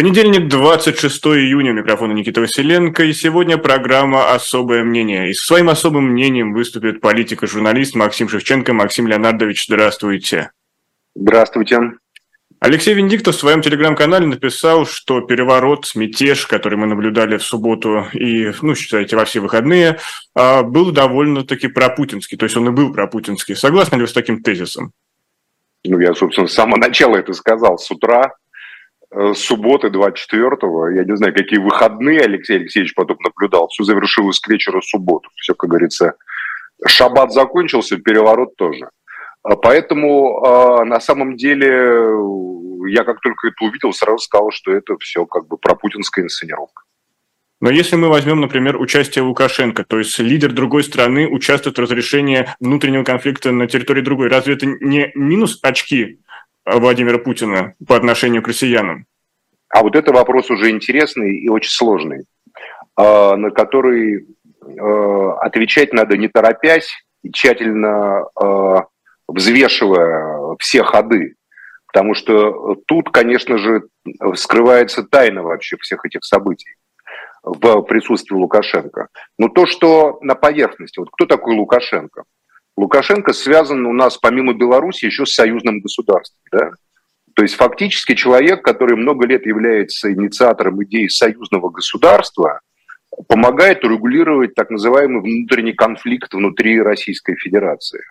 Понедельник, 26 июня, микрофон Никита Василенко, и сегодня программа «Особое мнение». И со своим особым мнением выступит политик и журналист Максим Шевченко. Максим Леонардович, здравствуйте. Здравствуйте. Алексей Венедиктов в своем телеграм-канале написал, что переворот, мятеж, который мы наблюдали в субботу и, ну, считайте, во все выходные, а, был довольно-таки пропутинский, то есть он и был пропутинский. Согласны ли вы с таким тезисом? Ну, я, собственно, с самого начала это сказал. С утра субботы 24-го, я не знаю, какие выходные Алексей Алексеевич потом наблюдал, все завершилось к вечеру субботу. Все, как говорится, шаббат закончился, переворот тоже. А поэтому а, на самом деле я как только это увидел, сразу сказал, что это все как бы пропутинская инсценировка. Но если мы возьмем, например, участие Лукашенко, то есть лидер другой страны участвует в разрешении внутреннего конфликта на территории другой, разве это не минус очки Владимира Путина по отношению к россиянам? А вот это вопрос уже интересный и очень сложный, а, на который а, отвечать надо не торопясь и тщательно а, взвешивая все ходы. Потому что тут, конечно же, скрывается тайна вообще всех этих событий в присутствии Лукашенко. Но то, что на поверхности, вот кто такой Лукашенко? Лукашенко связан у нас помимо Беларуси еще с союзным государством. Да? То есть фактически человек, который много лет является инициатором идеи союзного государства, помогает регулировать так называемый внутренний конфликт внутри Российской Федерации.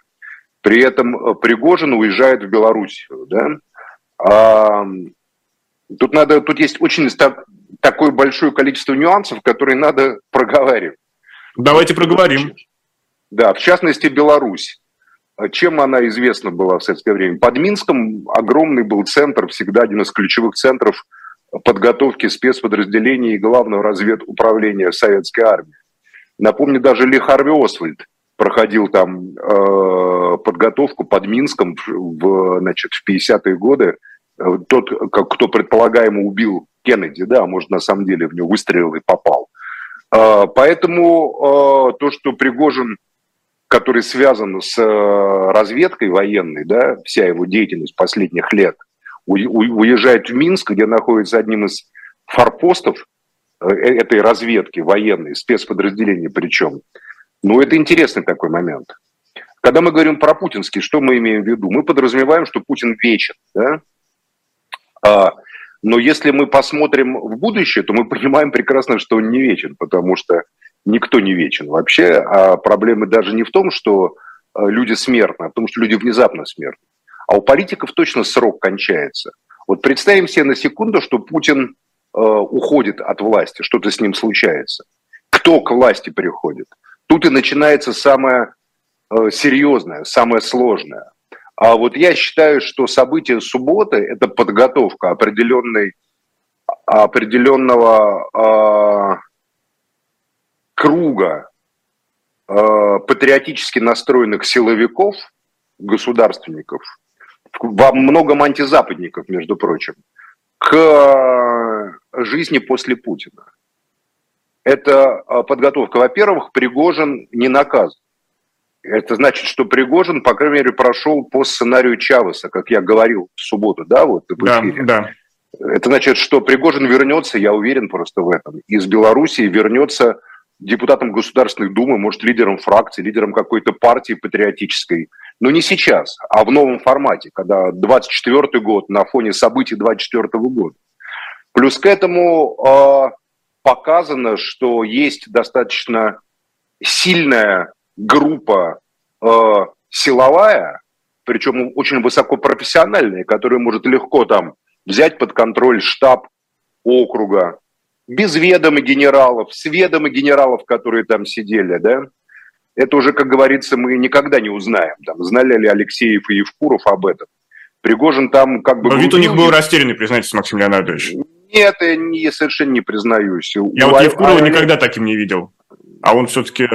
При этом э, Пригожин уезжает в Белоруссию. Да? А, тут, надо, тут есть очень такое большое количество нюансов, которые надо проговаривать. Давайте проговорим. Да, в частности, Беларусь. Чем она известна была в советское время? Под Минском огромный был центр, всегда один из ключевых центров подготовки спецподразделений и главного разведуправления советской армии. Напомню, даже Ли Харви Освальд проходил там э, подготовку под Минском в, значит, в 50-е годы. Тот, как, кто предполагаемо убил Кеннеди, да, может, на самом деле в него выстрелил и попал. Э, поэтому э, то, что Пригожин который связан с э, разведкой военной, да, вся его деятельность последних лет, уезжает в Минск, где находится одним из форпостов э, э, этой разведки военной, спецподразделения причем. Ну, это интересный такой момент. Когда мы говорим про путинский, что мы имеем в виду? Мы подразумеваем, что Путин вечен, да? А, но если мы посмотрим в будущее, то мы понимаем прекрасно, что он не вечен, потому что никто не вечен вообще, а проблемы даже не в том, что э, люди смертны, а в том, что люди внезапно смертны. А у политиков точно срок кончается. Вот представим себе на секунду, что Путин э, уходит от власти, что-то с ним случается. Кто к власти приходит? Тут и начинается самое э, серьезное, самое сложное. А вот я считаю, что события субботы – это подготовка определенной, определенного э, круга э, патриотически настроенных силовиков, государственников, во многом антизападников, между прочим, к э, жизни после Путина. Это э, подготовка. Во-первых, Пригожин не наказан. Это значит, что Пригожин, по крайней мере, прошел по сценарию Чавеса, как я говорил в субботу, да, вот в эфире. Да, да. Это значит, что Пригожин вернется, я уверен просто в этом, из Белоруссии вернется депутатом Государственной Думы, может, лидером фракции, лидером какой-то партии патриотической. Но не сейчас, а в новом формате, когда 24 год на фоне событий 24 года. Плюс к этому э, показано, что есть достаточно сильная группа э, силовая, причем очень высокопрофессиональная, которая может легко там взять под контроль штаб округа, без ведома генералов, с ведома генералов, которые там сидели, да, это уже, как говорится, мы никогда не узнаем. Там, знали ли Алексеев и Евкуров об этом. Пригожин там как бы... Но вид у них был растерянный, признайтесь, Максим Леонардович. Нет, я, не, я совершенно не признаюсь. Я у вот Евкурова а... никогда таким не видел. А он все-таки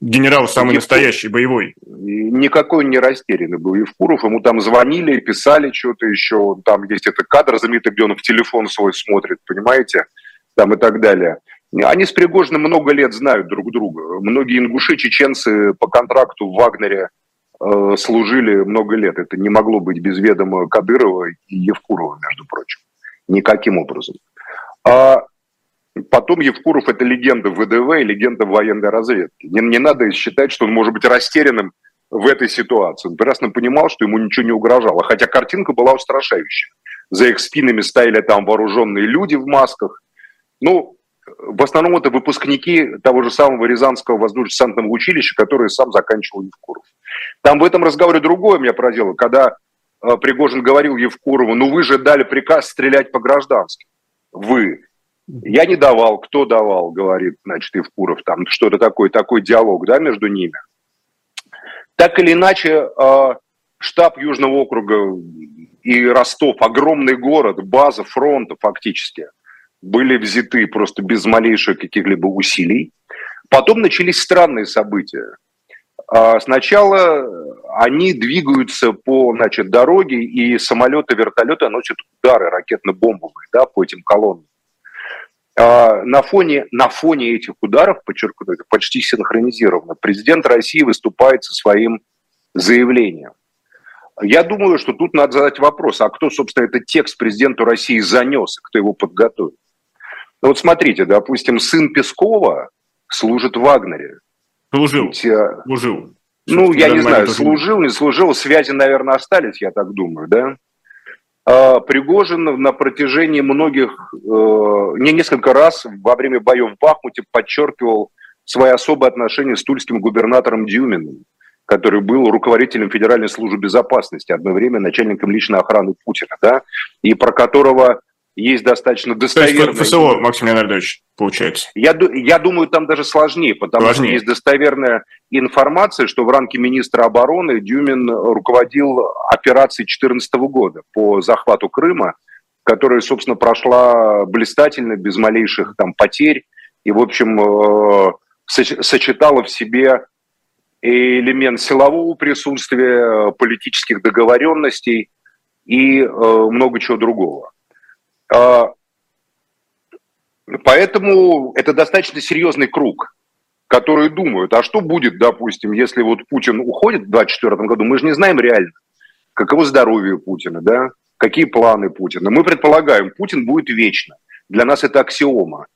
генерал самый Евкуров. настоящий, боевой. Никакой не растерянный был Евкуров. Ему там звонили, писали что-то еще. Там есть этот кадр знаменитый, где он в телефон свой смотрит, понимаете? Там и так далее. Они с Пригожиным много лет знают друг друга. Многие ингуши, чеченцы по контракту в Вагнере э, служили много лет. Это не могло быть без ведома Кадырова и Евкурова, между прочим. Никаким образом. А потом Евкуров – это легенда ВДВ и легенда военной разведки. Не, не надо считать, что он может быть растерянным в этой ситуации. Он прекрасно понимал, что ему ничего не угрожало, хотя картинка была устрашающая. За их спинами стояли там вооруженные люди в масках. Ну, в основном это выпускники того же самого Рязанского воздушно-десантного училища, которые сам заканчивал Евкуров. Там в этом разговоре другое меня поразило, когда э, Пригожин говорил Евкурову, ну вы же дали приказ стрелять по гражданским. Вы. Я не давал, кто давал, говорит, значит, Евкуров, там что-то такое, такой диалог, да, между ними. Так или иначе, э, штаб Южного округа и Ростов, огромный город, база фронта фактически, были взяты просто без малейших каких-либо усилий. Потом начались странные события. А, сначала они двигаются по значит, дороге, и самолеты, вертолеты носят удары ракетно-бомбовые да, по этим колоннам. А, на фоне, на фоне этих ударов, подчеркну, это почти синхронизировано, президент России выступает со своим заявлением. Я думаю, что тут надо задать вопрос, а кто, собственно, этот текст президенту России занес, кто его подготовил? Ну вот смотрите, допустим, сын Пескова служит в Вагнере. Служил, Ведь, служил. Ну, я не знаю, служил, не служил, связи, наверное, остались, я так думаю, да? А, Пригожин на протяжении многих, э, не несколько раз во время боев в Бахмуте подчеркивал свои особые отношения с тульским губернатором Дюминым, который был руководителем Федеральной службы безопасности, одно время начальником личной охраны Путина, да, и про которого есть достаточно достоверная... То есть ФСО, Максим Леонардович, получается? Я, я думаю, там даже сложнее, потому сложнее. что есть достоверная информация, что в рамке министра обороны Дюмин руководил операцией 2014 года по захвату Крыма, которая, собственно, прошла блистательно, без малейших там потерь, и, в общем, э, сочетала в себе элемент силового присутствия, политических договоренностей и э, много чего другого. А, поэтому это достаточно серьезный круг, которые думают, а что будет, допустим, если вот Путин уходит в 2024 году, мы же не знаем реально, каково здоровье Путина, да, какие планы Путина. Мы предполагаем, Путин будет вечно. Для нас это аксиома.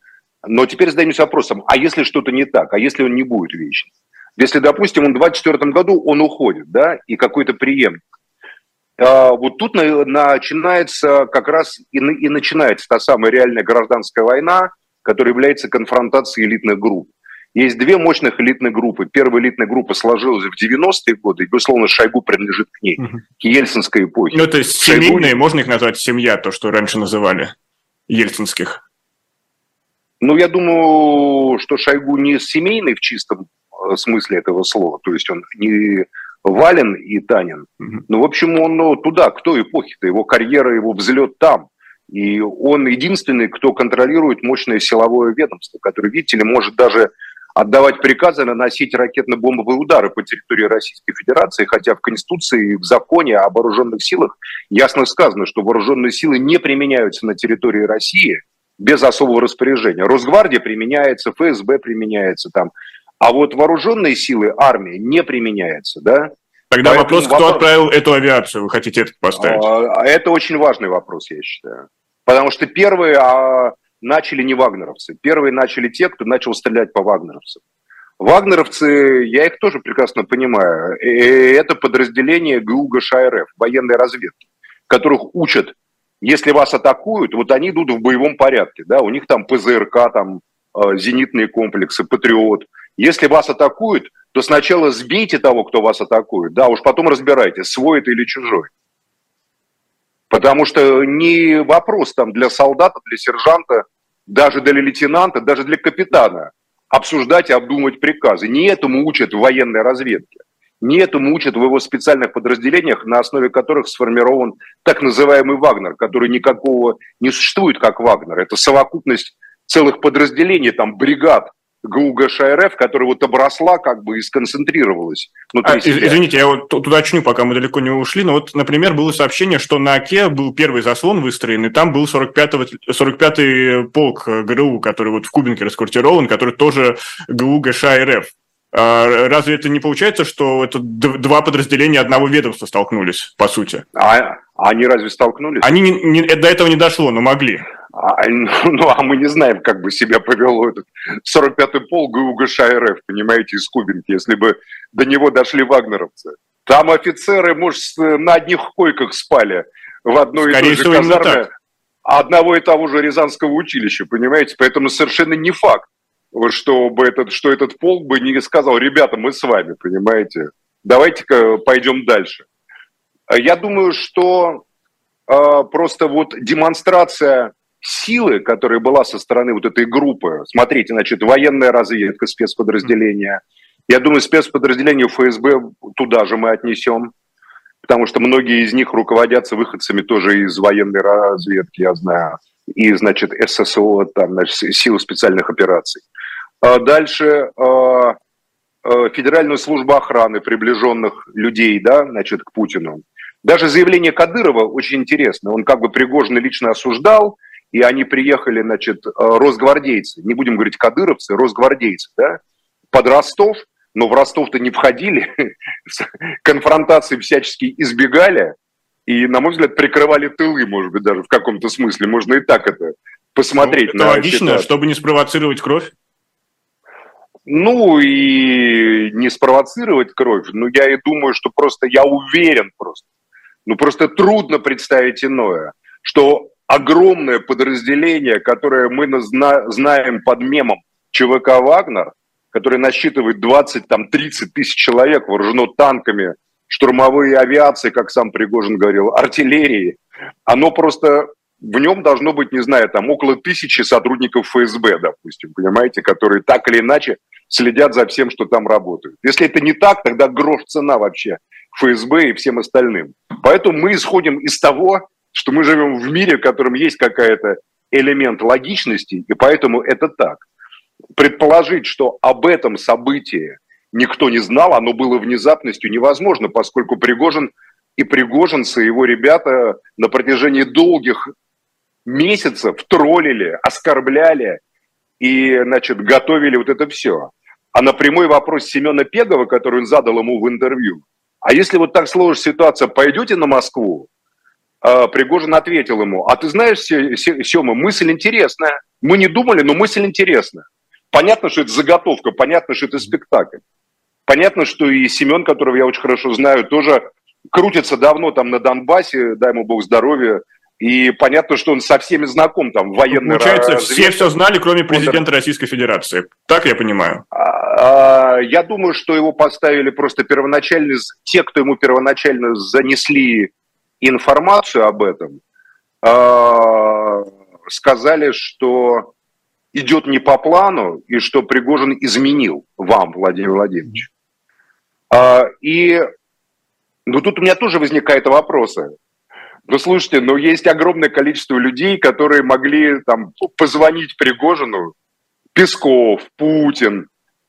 Но теперь задаемся вопросом, а если что-то не так, а если он не будет вечно? Если, допустим, он в 2024 году он уходит, да, и какой-то преемник, вот тут начинается как раз и, и начинается та самая реальная гражданская война, которая является конфронтацией элитных групп. Есть две мощных элитных группы. Первая элитная группа сложилась в 90-е годы, и, безусловно, Шойгу принадлежит к ней, угу. к ельцинской эпохе. Ну, то есть Шойгу... семейные, можно их назвать семья, то, что раньше называли ельцинских? Ну, я думаю, что Шойгу не семейный в чистом э, смысле этого слова, то есть он не Вален и Танин. Ну, в общем, он ну, туда, кто эпохи-то, его карьера, его взлет там. И он единственный, кто контролирует мощное силовое ведомство, которое, видите ли, может даже отдавать приказы наносить ракетно-бомбовые удары по территории Российской Федерации, хотя в Конституции и в законе о вооруженных силах ясно сказано, что вооруженные силы не применяются на территории России без особого распоряжения. Росгвардия применяется, ФСБ применяется, там, а вот вооруженные силы армии не применяется, да? Тогда Поэтому вопрос, кто вопрос... отправил эту авиацию, вы хотите это поставить? А, это очень важный вопрос, я считаю. Потому что первые а, начали не вагнеровцы. Первые начали те, кто начал стрелять по вагнеровцам. Вагнеровцы, я их тоже прекрасно понимаю, это подразделение ГУ ГШРФ, военной разведки, которых учат, если вас атакуют, вот они идут в боевом порядке, да, у них там ПЗРК, там а, зенитные комплексы, Патриот – если вас атакуют, то сначала сбейте того, кто вас атакует, да, уж потом разбирайтесь, свой это или чужой. Потому что не вопрос там для солдата, для сержанта, даже для лейтенанта, даже для капитана обсуждать и обдумывать приказы. Не этому учат в военной разведке. Не этому учат в его специальных подразделениях, на основе которых сформирован так называемый Вагнер, который никакого не существует как Вагнер. Это совокупность целых подразделений, там, бригад, ГУГШ РФ, которая вот обросла как бы и сконцентрировалась. А, извините, я вот туда уточню, пока мы далеко не ушли, но вот, например, было сообщение, что на Оке был первый заслон выстроен, и там был 45-й 45 полк ГРУ, который вот в Кубинке расквартирован, который тоже ГУ ГШ РФ. А разве это не получается, что это два подразделения одного ведомства столкнулись, по сути? А они разве столкнулись? Они не, не, до этого не дошло, но могли. А, ну, а мы не знаем, как бы себя повело этот 45-й полк ГУГШ РФ, понимаете, из Кубинки, если бы до него дошли вагнеровцы. Там офицеры, может, на одних койках спали в одной Скорее и той же казарме одного и того же Рязанского училища, понимаете? Поэтому совершенно не факт, чтобы этот, что этот полк бы не сказал, ребята, мы с вами, понимаете? Давайте-ка пойдем дальше. Я думаю, что э, просто вот демонстрация силы, которая была со стороны вот этой группы, смотрите, значит, военная разведка, спецподразделения, я думаю, спецподразделение ФСБ туда же мы отнесем, потому что многие из них руководятся выходцами тоже из военной разведки, я знаю, и, значит, ССО, там, значит, силы специальных операций. А дальше а, а, Федеральную службу охраны приближенных людей, да, значит, к Путину. Даже заявление Кадырова очень интересно. Он как бы Пригожина лично осуждал, и они приехали, значит, росгвардейцы, не будем говорить кадыровцы, росгвардейцы, да, под Ростов, но в Ростов-то не входили, конфронтации всячески избегали, и, на мой взгляд, прикрывали тылы, может быть, даже в каком-то смысле. Можно и так это посмотреть. Ну, это логично, ситуацию. чтобы не спровоцировать кровь? Ну, и не спровоцировать кровь, но я и думаю, что просто я уверен просто, ну, просто трудно представить иное, что огромное подразделение, которое мы знаем под мемом ЧВК «Вагнер», который насчитывает 20, там, 30 тысяч человек, вооружено танками, штурмовой авиацией, как сам Пригожин говорил, артиллерии, оно просто в нем должно быть, не знаю, там около тысячи сотрудников ФСБ, допустим, понимаете, которые так или иначе следят за всем, что там работает. Если это не так, тогда грош цена вообще ФСБ и всем остальным. Поэтому мы исходим из того, что мы живем в мире, в котором есть какая-то элемент логичности, и поэтому это так предположить, что об этом событии никто не знал, оно было внезапностью невозможно, поскольку Пригожин и Пригожинцы, его ребята на протяжении долгих месяцев троллили, оскорбляли и, значит, готовили вот это все. А на прямой вопрос Семена Пегова, который он задал ему в интервью, а если вот так сложится ситуация, пойдете на Москву? А Пригожин ответил ему, а ты знаешь, Сема, мысль интересная. Мы не думали, но мысль интересная. Понятно, что это заготовка, понятно, что это спектакль. Понятно, что и Семен, которого я очень хорошо знаю, тоже крутится давно там на Донбассе, дай ему бог здоровья, и понятно, что он со всеми знаком там в военной Получается, разведке. все все знали, кроме президента Российской Федерации. Так я понимаю? А, а, я думаю, что его поставили просто первоначально, те, кто ему первоначально занесли информацию об этом, а, сказали, что идет не по плану и что Пригожин изменил вам, Владимир Владимирович. А, и ну, тут у меня тоже возникают вопросы. Ну, слушайте, ну, есть огромное количество людей, которые могли там позвонить Пригожину, Песков, Путин,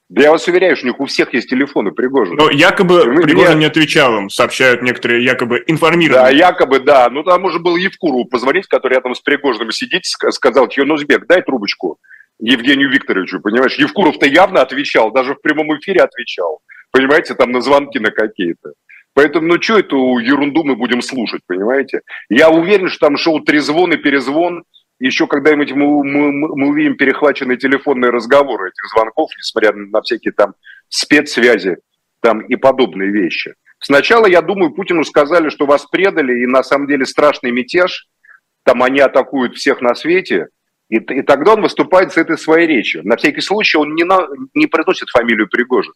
да я вас уверяю, что у них у всех есть телефоны Пригожина. Но якобы Мы, Пригожин меня... не отвечал им, сообщают некоторые якобы информированные. Да, якобы, да. Ну, там уже был Евкурову позвонить, который рядом с Пригожиным сидит, сказал, Юнусбек, дай трубочку. Евгению Викторовичу, понимаешь? Евкуров-то явно отвечал, даже в прямом эфире отвечал, понимаете, там на звонки на какие-то. Поэтому, ну, что эту ерунду мы будем слушать, понимаете? Я уверен, что там шел трезвон и перезвон, еще когда-нибудь мы, мы, мы увидим перехваченные телефонные разговоры этих звонков, несмотря на всякие там спецсвязи там и подобные вещи. Сначала, я думаю, Путину сказали, что вас предали, и на самом деле страшный мятеж, там они атакуют всех на свете, и, и тогда он выступает с этой своей речью. На всякий случай он не, на, не произносит фамилию Пригожин.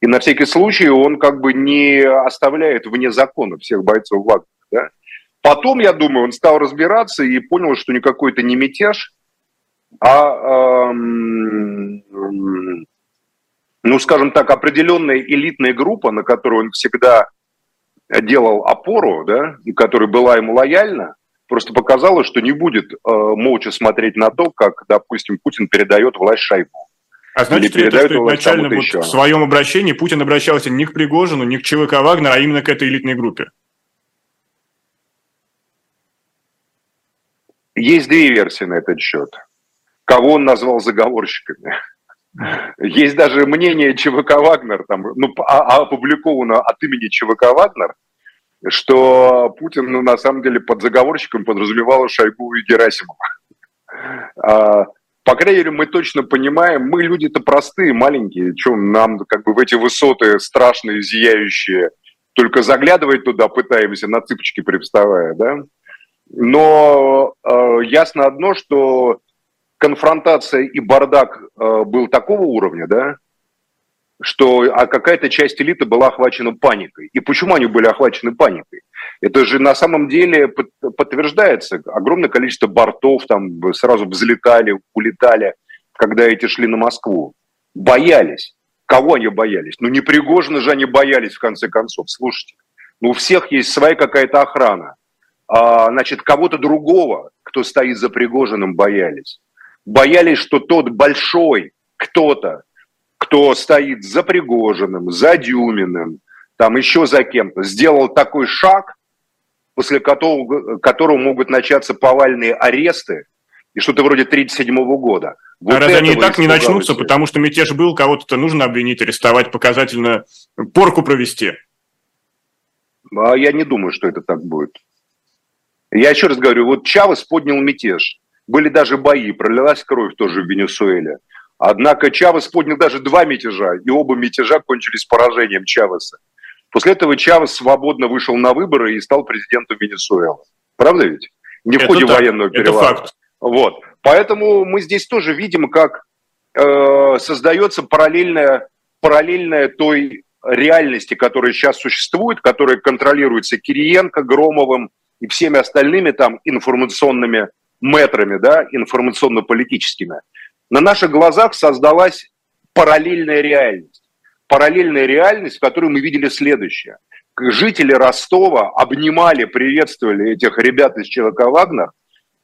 И на всякий случай он как бы не оставляет вне закона всех бойцов Вагнера. Да? Потом, я думаю, он стал разбираться и понял, что никакой это не мятеж, а, эм, ну, скажем так, определенная элитная группа, на которую он всегда делал опору, да, и которая была ему лояльна, просто показала, что не будет э, молча смотреть на то, как, допустим, Путин передает власть Шойгу. А значит ли это, что изначально вот в своем обращении Путин обращался не к Пригожину, не к ЧВК Вагнер, а именно к этой элитной группе? Есть две версии на этот счет. Кого он назвал заговорщиками? Есть даже мнение ЧВК Вагнер, там, ну, а, а опубликовано от имени ЧВК Вагнер – что Путин, ну, на самом деле, под заговорщиком подразумевал Шойгу и Герасимова. А, по крайней мере, мы точно понимаем, мы люди-то простые, маленькие, что нам как бы в эти высоты страшные, зияющие, только заглядывать туда пытаемся, на цыпочки привставая, да? Но э, ясно одно, что конфронтация и бардак э, был такого уровня, да, что а какая-то часть элиты была охвачена паникой. И почему они были охвачены паникой? Это же на самом деле подтверждается. Огромное количество бортов там сразу взлетали, улетали, когда эти шли на Москву. Боялись. Кого они боялись? Ну, не Пригожина же они боялись, в конце концов. Слушайте, ну, у всех есть своя какая-то охрана. А, значит, кого-то другого, кто стоит за Пригожиным, боялись. Боялись, что тот большой кто-то, кто стоит за Пригожиным, за Дюминым, там еще за кем-то, сделал такой шаг, после которого, которого могут начаться повальные аресты и что-то вроде 1937 года. Вот а разве они и так не начнутся, потому что мятеж был, кого-то нужно обвинить, арестовать, показательно порку провести? А я не думаю, что это так будет. Я еще раз говорю, вот Чавес поднял мятеж. Были даже бои, пролилась кровь тоже в Венесуэле. Однако Чавес поднял даже два мятежа, и оба мятежа кончились поражением Чавеса. После этого Чавес свободно вышел на выборы и стал президентом Венесуэлы. Правда ведь? Не в ходе так, военного переворота. Это факт. Вот. Поэтому мы здесь тоже видим, как э, создается параллельная, параллельная той реальности, которая сейчас существует, которая контролируется Кириенко, Громовым и всеми остальными там информационными метрами, да, информационно-политическими на наших глазах создалась параллельная реальность. Параллельная реальность, в которой мы видели следующее. Жители Ростова обнимали, приветствовали этих ребят из ЧВК «Вагнер»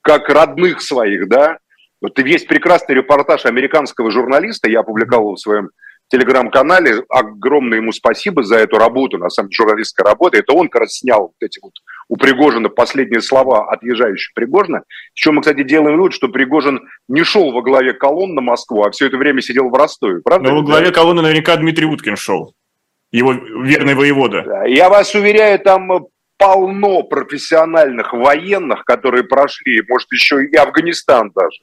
как родных своих, да. Вот есть прекрасный репортаж американского журналиста, я опубликовал в своем телеграм-канале. Огромное ему спасибо за эту работу, на самом деле, журналистская работа. Это он как раз снял вот эти вот у Пригожина последние слова отъезжающего Пригожина. Еще мы, кстати, делаем вывод, что Пригожин не шел во главе колонн на Москву, а все это время сидел в Ростове, правда? Но во главе колонны наверняка Дмитрий Уткин шел, его верный воевода. Я вас уверяю, там полно профессиональных военных, которые прошли, может, еще и Афганистан даже,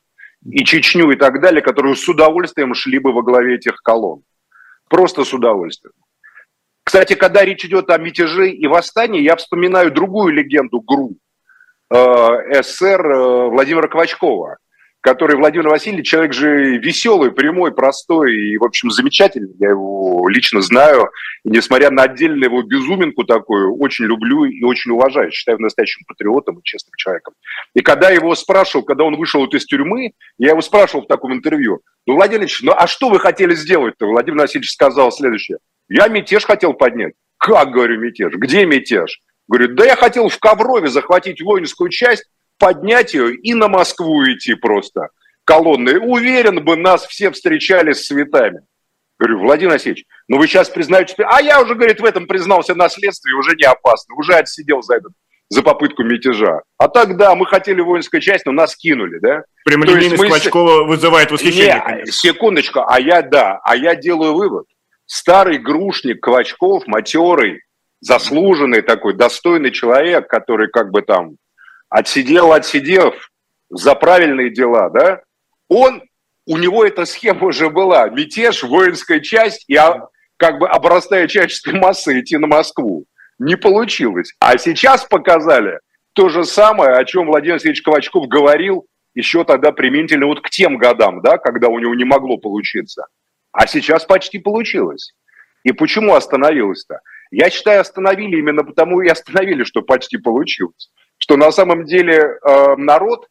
и Чечню и так далее, которые с удовольствием шли бы во главе этих колонн. Просто с удовольствием. Кстати, когда речь идет о мятеже и восстании, я вспоминаю другую легенду ГРУ, э, СССР э, Владимира Квачкова, который Владимир Васильевич, человек же веселый, прямой, простой и, в общем, замечательный. Я его лично знаю. И несмотря на отдельную его безуминку такую, очень люблю и очень уважаю. Считаю настоящим патриотом и честным человеком. И когда его спрашивал, когда он вышел из тюрьмы, я его спрашивал в таком интервью, ну, Владимир Ильич, ну а что вы хотели сделать-то? Владимир Васильевич сказал следующее. Я мятеж хотел поднять. Как, говорю, мятеж? Где мятеж? Говорю, да я хотел в Коврове захватить воинскую часть, поднять ее и на Москву идти просто колонной. Уверен бы, нас все встречали с цветами. Говорю, Владимир Васильевич, ну вы сейчас признаете, а я уже, говорит, в этом признался на следствии, уже не опасно, уже отсидел за этот за попытку мятежа. А тогда мы хотели воинскую часть, но нас кинули, да? Прямолинейность мы... Клочкова вызывает восхищение. Не, секундочку, а я, да, а я делаю вывод. Старый грушник Клочков, матерый, заслуженный такой, достойный человек, который как бы там отсидел, отсидев за правильные дела, да, он, у него эта схема уже была. Мятеж, воинская часть и как бы обрастая человеческой массой идти на Москву. Не получилось. А сейчас показали то же самое, о чем Владимир Алексеевич Ковачков говорил еще тогда применительно вот к тем годам, да, когда у него не могло получиться. А сейчас почти получилось. И почему остановилось-то? Я считаю, остановили именно потому и остановили, что почти получилось что на самом деле э, народ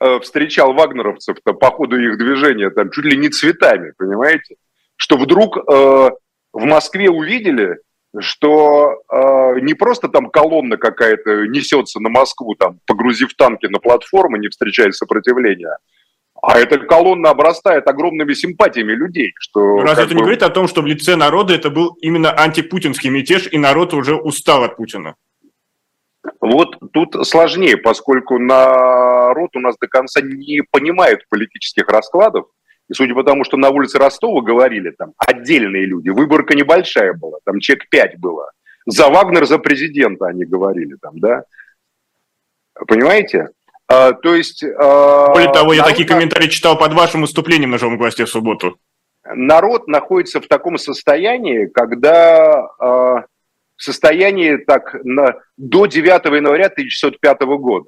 э, встречал вагнеровцев-то по ходу их движения там чуть ли не цветами, понимаете? Что вдруг э, в Москве увидели, что э, не просто там колонна какая-то несется на Москву, там, погрузив танки на платформы, не встречая сопротивления, а эта колонна обрастает огромными симпатиями людей. Что, ну, Разве это бы... не говорит о том, что в лице народа это был именно антипутинский мятеж, и народ уже устал от Путина? Вот тут сложнее, поскольку народ у нас до конца не понимает политических раскладов. И судя по тому, что на улице Ростова говорили там отдельные люди, выборка небольшая была, там человек пять было. За Вагнер, за президента они говорили там, да. Понимаете? А, то есть... А, Более того, я такие комментарии читал под вашим выступлением на «Живом гвозде» в субботу. Народ находится в таком состоянии, когда а, состоянии так на, до 9 января 1905 года,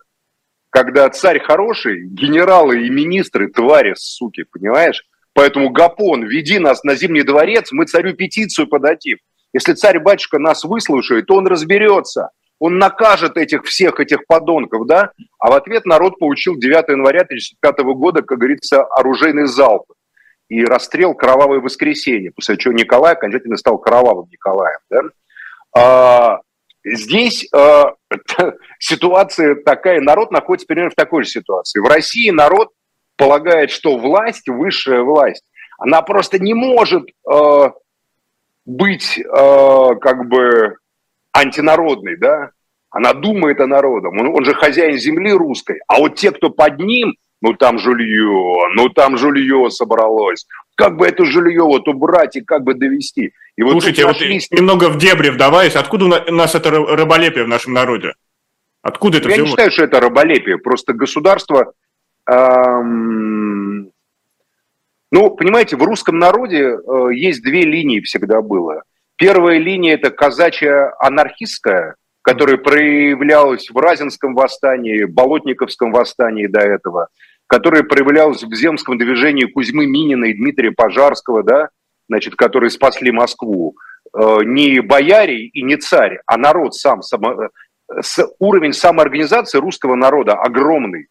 когда царь хороший, генералы и министры твари, суки, понимаешь? Поэтому Гапон, веди нас на Зимний дворец, мы царю петицию подадим. Если царь-батюшка нас выслушает, то он разберется он накажет этих всех этих подонков, да? А в ответ народ получил 9 января 1935 года, как говорится, оружейный залп и расстрел «Кровавое воскресенье», после чего Николай окончательно стал кровавым Николаем. Да? А, здесь а, ситуация такая, народ находится примерно в такой же ситуации. В России народ полагает, что власть, высшая власть, она просто не может а, быть как бы антинародный, да, она думает о народом, он, он же хозяин земли русской, а вот те, кто под ним, ну там жулье, ну там жулье собралось, как бы это жилье вот убрать и как бы довести. И вот Слушайте, вот нашлись... немного в дебри вдаваясь, откуда у нас это раболепие в нашем народе? Откуда это Я взялось? не считаю, что это раболепие, просто государство... Эм... Ну, понимаете, в русском народе э, есть две линии всегда было. Первая линия – это казачья анархистская, которая проявлялась в Разинском восстании, Болотниковском восстании до этого, которая проявлялась в земском движении Кузьмы Минина и Дмитрия Пожарского, да, значит, которые спасли Москву. Э, не бояре и не царь, а народ сам. Само, э, с, уровень самоорганизации русского народа огромный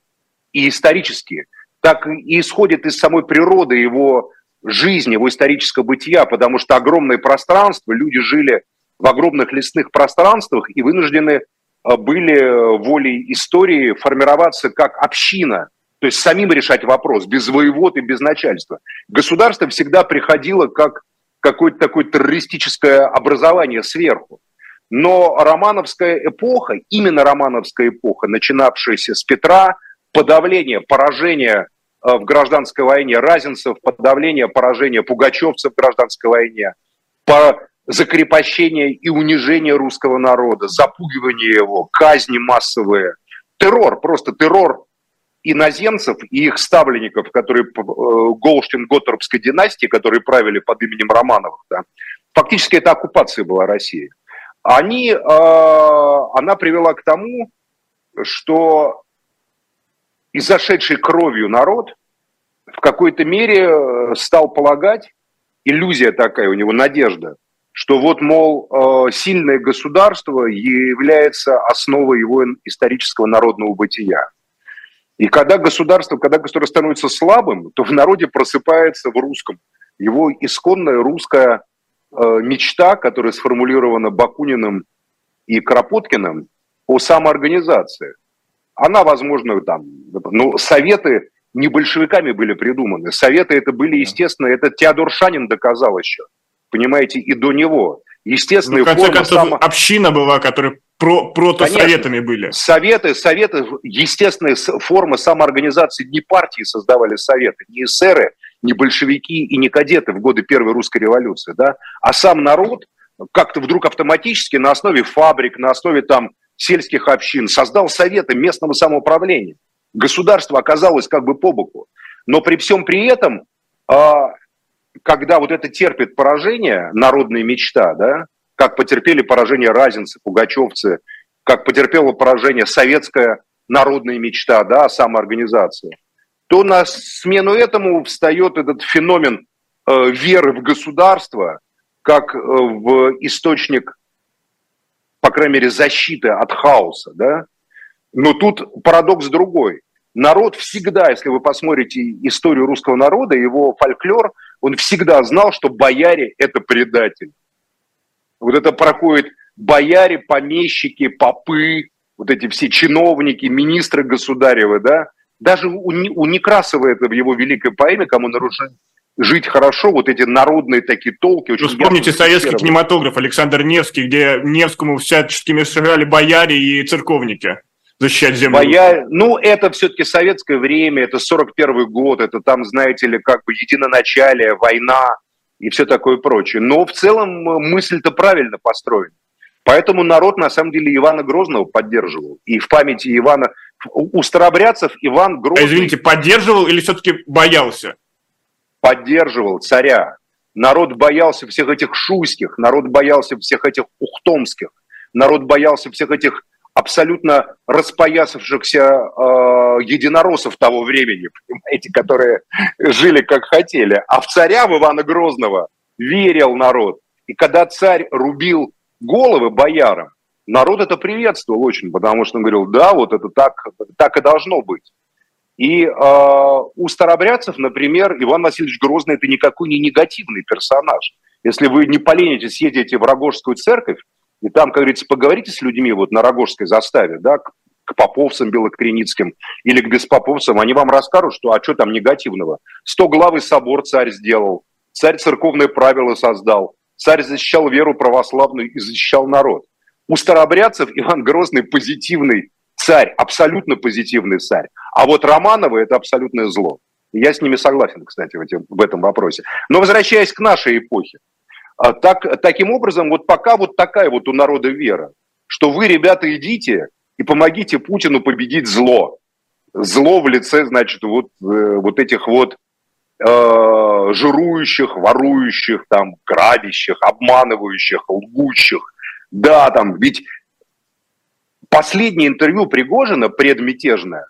и исторический. Так и исходит из самой природы его жизни, его исторического бытия, потому что огромное пространство, люди жили в огромных лесных пространствах и вынуждены э, были волей истории формироваться как община, то есть самим решать вопрос, без воевод и без начальства. Государство всегда приходило как какое-то такое террористическое образование сверху. Но романовская эпоха, именно романовская эпоха, начинавшаяся с Петра, подавление, поражение Э, в гражданской войне, Разинцев, подавление, поражение пугачевцев в гражданской войне, по закрепощение и унижение русского народа, запугивание его, казни массовые, террор, просто террор иноземцев и их ставленников, которые э, Голштин-Готтербской династии, которые правили под именем Романовых, да, фактически это оккупация была России. Они, э, она привела к тому, что и зашедший кровью народ в какой-то мере э, стал полагать, иллюзия такая у него, надежда, что вот, мол, э, сильное государство является основой его исторического народного бытия. И когда государство, когда государство становится слабым, то в народе просыпается в русском его исконная русская э, мечта, которая сформулирована Бакуниным и Кропоткиным о самоорганизации – она, возможно, там, ну, советы не большевиками были придуманы. Советы это были, естественно, это Теодор Шанин доказал еще, понимаете, и до него. Естественно, ну, в конце концов, само... община была, которая про, протосоветами были. Советы, советы, естественная форма самоорганизации не партии создавали советы, не эсеры, не большевики и не кадеты в годы Первой русской революции, да, а сам народ как-то вдруг автоматически на основе фабрик, на основе там сельских общин, создал советы местного самоуправления. Государство оказалось как бы по боку. Но при всем при этом, а, когда вот это терпит поражение, народная мечта, да, как потерпели поражение разинцы, пугачевцы, как потерпела поражение советская народная мечта, да, самоорганизация, то на смену этому встает этот феномен э, веры в государство как э, в источник по крайней мере, защиты от хаоса, да? Но тут парадокс другой. Народ всегда, если вы посмотрите историю русского народа, его фольклор, он всегда знал, что бояре – это предатели. Вот это проходит бояре, помещики, попы, вот эти все чиновники, министры государевы, да, даже у, у Некрасова это в его великой поэме «Кому нарушение, жить хорошо, вот эти народные такие толки. Очень ну, вспомните советский кинематограф Александр Невский, где Невскому всячески мешали бояре и церковники защищать землю. Боя... Ну, это все-таки советское время, это 41 год, это там, знаете ли, как бы единоначалие, война и все такое прочее. Но в целом э, мысль-то правильно построена. Поэтому народ, на самом деле, Ивана Грозного поддерживал. И в памяти Ивана у старобрядцев Иван Грозный... А, извините, поддерживал или все-таки боялся? Поддерживал царя. Народ боялся всех этих шуйских, народ боялся всех этих ухтомских, народ боялся всех этих абсолютно распоясавшихся э, единороссов того времени, понимаете, которые жили как хотели. А в царя, в Ивана Грозного, верил народ. И когда царь рубил головы боярам, народ это приветствовал очень, потому что он говорил, да, вот это так, так и должно быть. И э, у старобрядцев, например, Иван Васильевич Грозный это никакой не негативный персонаж. Если вы не поленитесь, съездите в Рогожскую церковь, и там, как говорится, поговорите с людьми вот на Рогожской заставе, да, к, к поповцам белокреницким или к беспоповцам, они вам расскажут, что а что там негативного. Сто главый собор царь сделал, царь церковные правила создал, царь защищал веру православную и защищал народ. У старобрядцев Иван Грозный позитивный царь, абсолютно позитивный царь. А вот Романовы – это абсолютное зло. Я с ними согласен, кстати, в, этом вопросе. Но возвращаясь к нашей эпохе, так, таким образом, вот пока вот такая вот у народа вера, что вы, ребята, идите и помогите Путину победить зло. Зло в лице, значит, вот, э, вот этих вот э, жирующих, ворующих, там, грабящих, обманывающих, лгущих. Да, там, ведь Последнее интервью Пригожина, предмятежное,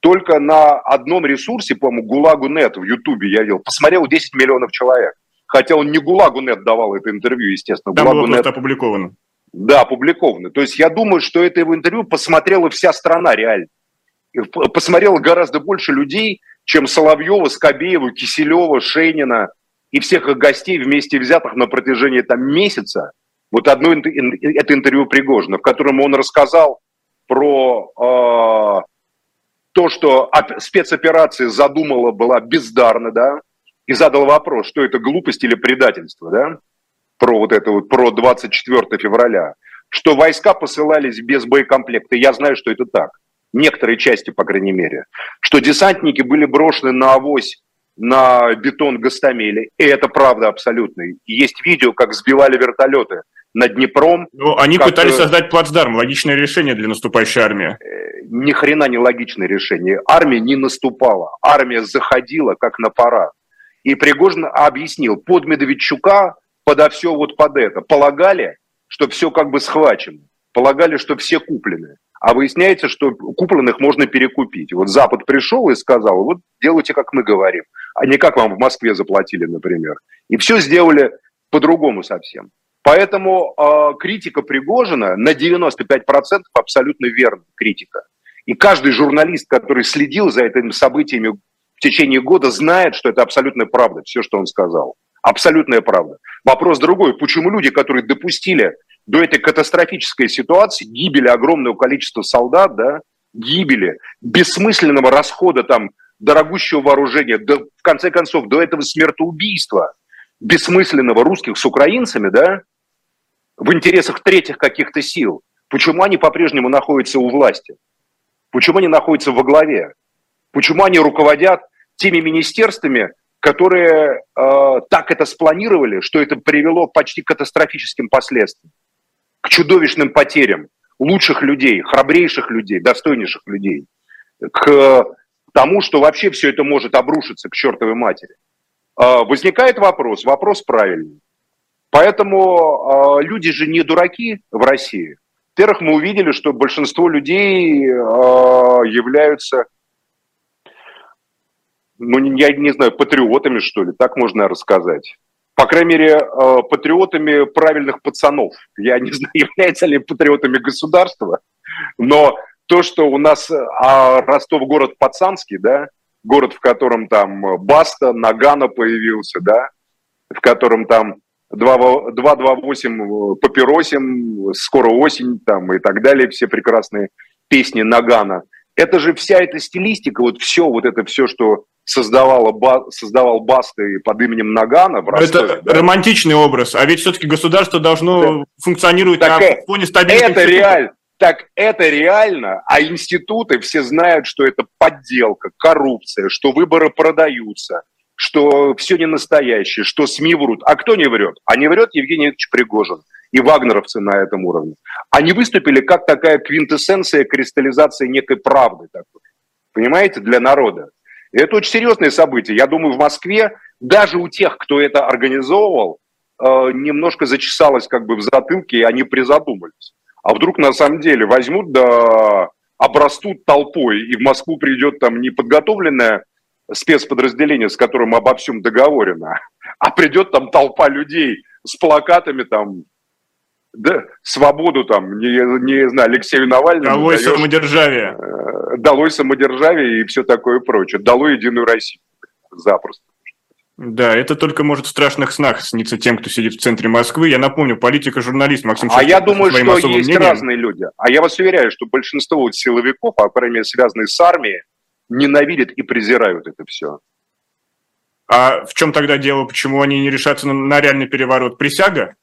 только на одном ресурсе, по-моему, Гулагу.нет в Ютубе я видел, посмотрел 10 миллионов человек. Хотя он не Гулагу.нет давал это интервью, естественно. Там было просто опубликовано. Да, опубликовано. То есть я думаю, что это его интервью посмотрела вся страна реально. Посмотрело гораздо больше людей, чем Соловьева, Скобеева, Киселева, Шейнина и всех их гостей вместе взятых на протяжении там месяца вот одно это интервью Пригожина, в котором он рассказал про э, то, что спецоперация задумала была бездарна, да, и задал вопрос, что это глупость или предательство, да, про вот это вот, про 24 февраля, что войска посылались без боекомплекта. Я знаю, что это так. Некоторые части, по крайней мере. Что десантники были брошены на авось на бетон Гастамели. И это правда абсолютно. Есть видео, как сбивали вертолеты над Днепром. Ну, они как... пытались создать плацдарм, логичное решение для наступающей армии. Э, ни хрена не логичное решение. Армия не наступала, армия заходила как на парад. И Пригожин объяснил, под Медведчука, подо все вот под это, полагали, что все как бы схвачено, полагали, что все куплены. А выясняется, что купленных можно перекупить. Вот Запад пришел и сказал, вот делайте, как мы говорим, а не как вам в Москве заплатили, например. И все сделали по-другому совсем. Поэтому э, критика Пригожина на 95% абсолютно верна критика. И каждый журналист, который следил за этими событиями в течение года, знает, что это абсолютная правда, все, что он сказал. Абсолютная правда. Вопрос другой. Почему люди, которые допустили до этой катастрофической ситуации, гибели огромного количества солдат, да, гибели, бессмысленного расхода там дорогущего вооружения, до, в конце концов, до этого смертоубийства бессмысленного русских с украинцами, да, в интересах третьих каких-то сил, почему они по-прежнему находятся у власти? Почему они находятся во главе? Почему они руководят теми министерствами, которые э, так это спланировали, что это привело почти к катастрофическим последствиям, к чудовищным потерям лучших людей, храбрейших людей, достойнейших людей, к тому, что вообще все это может обрушиться к чертовой матери. Э, возникает вопрос, вопрос правильный. Поэтому э, люди же не дураки в России. Во-первых, мы увидели, что большинство людей э, являются, ну, я не знаю, патриотами, что ли, так можно рассказать. По крайней мере, э, патриотами правильных пацанов. Я не знаю, являются ли патриотами государства, но то, что у нас а Ростов город пацанский, да, город, в котором там Баста, Нагана появился, да, в котором там 228 папиросим, скоро осень там и так далее, все прекрасные песни Нагана. Это же вся эта стилистика, вот все, вот это все, что создавала, создавал Басты под именем Нагана в Ростове. Это да? романтичный образ, а ведь все-таки государство должно да. функционировать так на э, фоне стабильности. Это реально, так это реально, а институты все знают, что это подделка, коррупция, что выборы продаются, что все не настоящее, что СМИ врут. А кто не врет? А не врет Евгений Викторович Пригожин и вагнеровцы на этом уровне. Они выступили как такая квинтэссенция, кристаллизация некой правды такой. Понимаете, для народа. И это очень серьезное событие. Я думаю, в Москве даже у тех, кто это организовывал, э, немножко зачесалось как бы в затылке, и они призадумались. А вдруг на самом деле возьмут да обрастут толпой, и в Москву придет там неподготовленное спецподразделение, с которым обо всем договорено, а придет там толпа людей с плакатами там да, свободу там, не, не знаю, Алексею Навальному. Долой даешь, самодержавие. Э, долой самодержавие и все такое прочее. Долой Единую Россию. Запросто. Да, это только может в страшных снах сниться тем, кто сидит в центре Москвы. Я напомню, политика журналист Максим А я думаю, что есть мнением. разные люди. А я вас уверяю, что большинство силовиков, а, по крайней мере, связанные с армией, ненавидят и презирают это все. А в чем тогда дело? Почему они не решатся на, на реальный переворот? Присяга?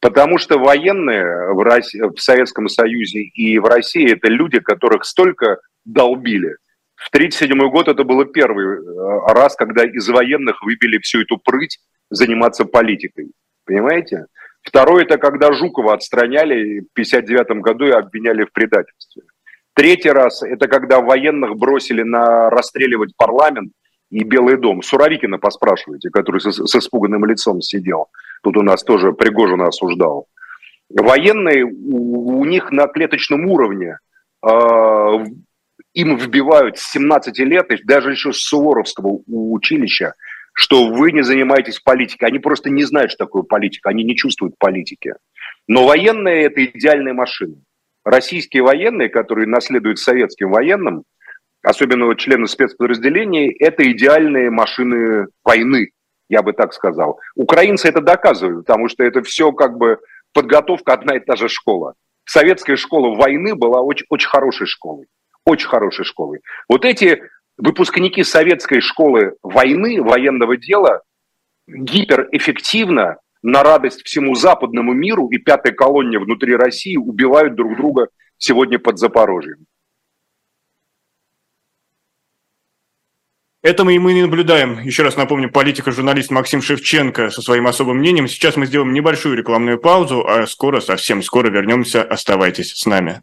Потому что военные в, России, в Советском Союзе и в России это люди, которых столько долбили. В 1937 год это было первый э, раз, когда из военных выбили всю эту прыть заниматься политикой. Понимаете? Второе, это когда Жукова отстраняли в 1959 году и обвиняли в предательстве. Третий раз, это когда военных бросили на расстреливать парламент и Белый дом. Суровикина поспрашивайте, который с, с испуганным лицом сидел. Тут у нас тоже Пригожин осуждал. Военные, у, у них на клеточном уровне э, им вбивают с 17 лет, даже еще с Суворовского училища, что вы не занимаетесь политикой. Они просто не знают, что такое политика, они не чувствуют политики. Но военные – это идеальная машина. Российские военные, которые наследуют советским военным, особенно вот члены спецподразделений, это идеальные машины войны, я бы так сказал. Украинцы это доказывают, потому что это все как бы подготовка одна и та же школа. Советская школа войны была очень, очень хорошей школой. Очень хорошей школой. Вот эти выпускники советской школы войны, военного дела, гиперэффективно на радость всему западному миру и пятой колонне внутри России убивают друг друга сегодня под Запорожьем. Это мы и мы наблюдаем. Еще раз напомню, политика-журналист Максим Шевченко со своим особым мнением. Сейчас мы сделаем небольшую рекламную паузу, а скоро, совсем скоро вернемся. Оставайтесь с нами.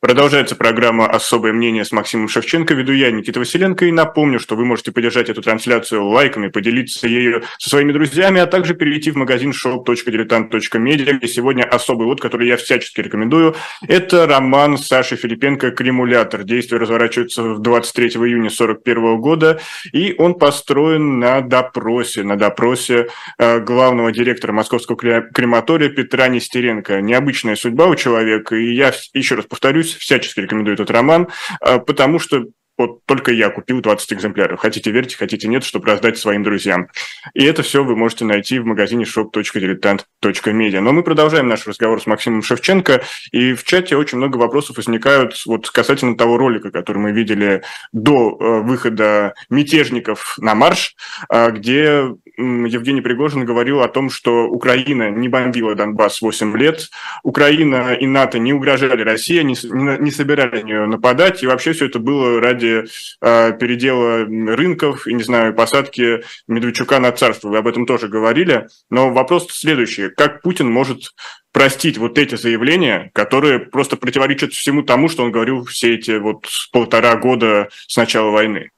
Продолжается программа «Особое мнение» с Максимом Шевченко. Веду я, Никита Василенко. И напомню, что вы можете поддержать эту трансляцию лайками, поделиться ею со своими друзьями, а также перейти в магазин shop.diletant.media, где сегодня особый вот, который я всячески рекомендую. Это роман Саши Филипенко «Кремулятор». Действие разворачивается 23 июня 1941 года, и он построен на допросе, на допросе э, главного директора московского крематория Петра Нестеренко. Необычная судьба у человека, и я еще раз повторюсь, повторюсь, всячески рекомендую этот роман, а, потому что вот только я купил 20 экземпляров. Хотите верьте, хотите нет, чтобы раздать своим друзьям. И это все вы можете найти в магазине shop.diletant.media. Но мы продолжаем наш разговор с Максимом Шевченко, и в чате очень много вопросов возникают вот касательно того ролика, который мы видели до э, выхода мятежников на марш, а, где Евгений Пригожин говорил о том, что Украина не бомбила Донбасс 8 лет, Украина и НАТО не угрожали России, не, не собирали на нее нападать, и вообще все это было ради э, передела рынков и, не знаю, посадки Медведчука на царство. Вы об этом тоже говорили. Но вопрос следующий. Как Путин может простить вот эти заявления, которые просто противоречат всему тому, что он говорил все эти вот полтора года с начала войны?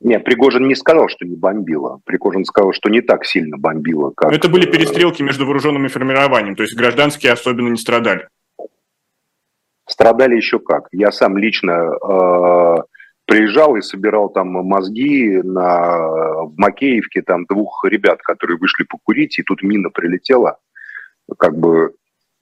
Не, Пригожин не сказал, что не бомбило. Пригожин сказал, что не так сильно бомбило, как... Но это были перестрелки между вооруженными формированиями, то есть гражданские особенно не страдали. Страдали еще как. Я сам лично э, приезжал и собирал там мозги на, в Макеевке, там двух ребят, которые вышли покурить, и тут мина прилетела, как бы,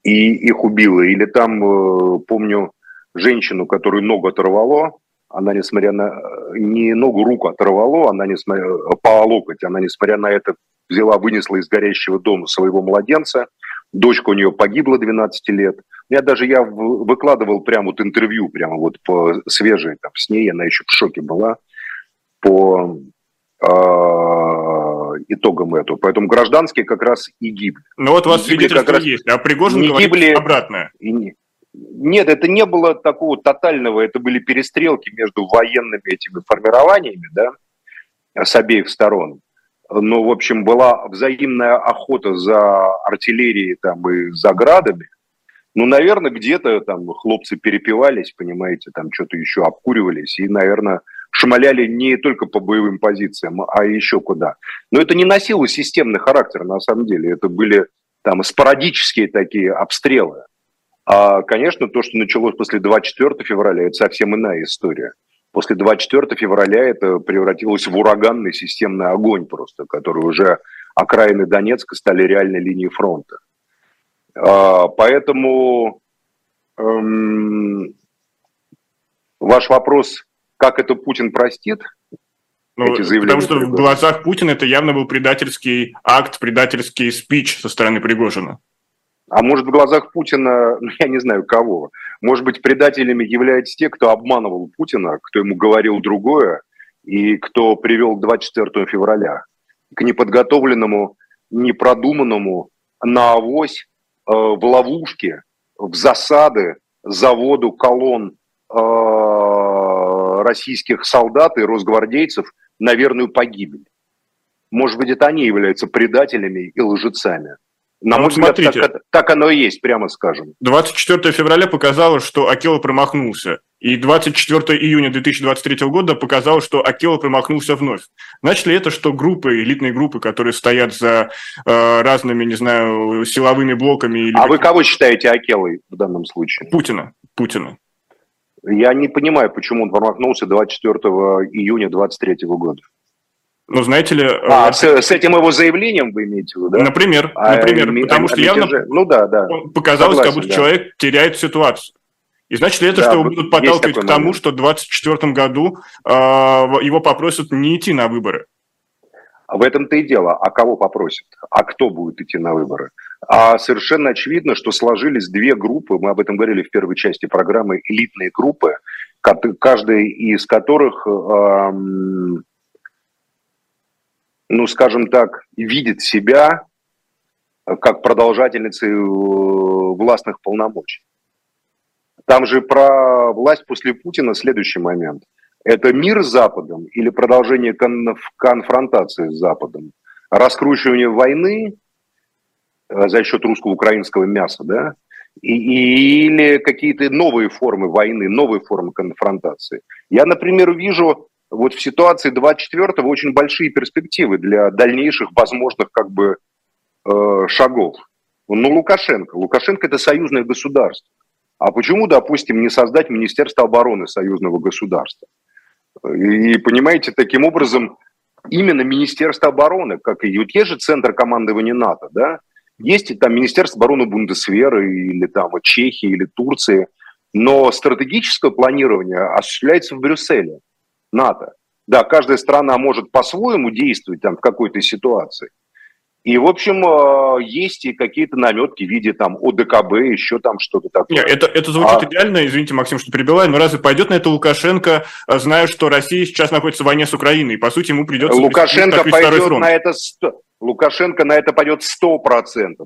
и их убила. Или там, э, помню, женщину, которую ногу оторвало, она, несмотря на... Не ногу, руку оторвало, она, несмотря... По локоть, она, несмотря на это, взяла, вынесла из горящего дома своего младенца. Дочка у нее погибла 12 лет. Я даже я выкладывал прямо вот интервью, прямо вот по свежей там, с ней, она еще в шоке была по э, итогам этого. Поэтому гражданские как раз и гибли. Ну вот у вас свидетельство раз есть, а Пригожин не говорит гибли, обратное. И не, нет, это не было такого тотального, это были перестрелки между военными этими формированиями, да, с обеих сторон. Но, в общем, была взаимная охота за артиллерией там и за градами. Ну, наверное, где-то там хлопцы перепивались, понимаете, там что-то еще обкуривались и, наверное, шмаляли не только по боевым позициям, а еще куда. Но это не носило системный характер, на самом деле. Это были там спорадические такие обстрелы. А, конечно, то, что началось после 24 февраля, это совсем иная история. После 24 февраля это превратилось в ураганный системный огонь просто, который уже окраины Донецка стали реальной линией фронта. А, поэтому эм, ваш вопрос, как это Путин простит, ну, эти заявления. Потому что в глазах Путина это явно был предательский акт, предательский спич со стороны Пригожина. А может, в глазах Путина, ну, я не знаю кого, может быть, предателями являются те, кто обманывал Путина, кто ему говорил другое, и кто привел к 24 февраля, к неподготовленному, непродуманному, на авось, э, в ловушке, в засады, заводу колонн э, российских солдат и росгвардейцев на верную погибель. Может быть, это они являются предателями и лжецами. На ну, мой взгляд, смотрите, так, так оно и есть, прямо скажем. 24 февраля показало, что Акела промахнулся. И 24 июня 2023 года показало, что Акела промахнулся вновь. Значит ли это, что группы, элитные группы, которые стоят за э, разными, не знаю, силовыми блоками... Или а вы кого считаете Акелой в данном случае? Путина. Путина. Я не понимаю, почему он промахнулся 24 июня 2023 года. Ну, знаете ли... А, э, с, с этим его заявлением вы имеете в виду, да? Например, а, например, а, потому а, что явно ну, да, да. показалось, Согласен, как будто да. человек теряет ситуацию. И значит ли это, да, что его будут подталкивать к тому, момент. что в 2024 году э, его попросят не идти на выборы? В этом-то и дело. А кого попросят? А кто будет идти на выборы? А совершенно очевидно, что сложились две группы, мы об этом говорили в первой части программы, элитные группы, каждая из которых... Э, ну, скажем так, видит себя как продолжательницей э, властных полномочий. Там же про власть после Путина следующий момент. Это мир с Западом или продолжение кон- конфронтации с Западом? Раскручивание войны э, за счет русско-украинского мяса, да? И, или какие-то новые формы войны, новые формы конфронтации. Я, например, вижу вот в ситуации 24-го очень большие перспективы для дальнейших возможных как бы э, шагов. Ну, Лукашенко. Лукашенко – это союзное государство. А почему, допустим, не создать Министерство обороны союзного государства? И, понимаете, таким образом именно Министерство обороны, как и вот есть же центр командования НАТО, да, есть и там Министерство обороны Бундесверы или там Чехии или Турции, но стратегическое планирование осуществляется в Брюсселе. НАТО. Да, каждая страна может по-своему действовать там в какой-то ситуации. И, в общем, э, есть и какие-то наметки в виде там ОДКБ, еще там что-то такое. Нет, это, это звучит а... идеально, извините, Максим, что перебиваю, но разве пойдет на это Лукашенко, э, зная, что Россия сейчас находится в войне с Украиной, и, по сути, ему придется... Лукашенко пойдет на это... Лукашенко на это пойдет 100%,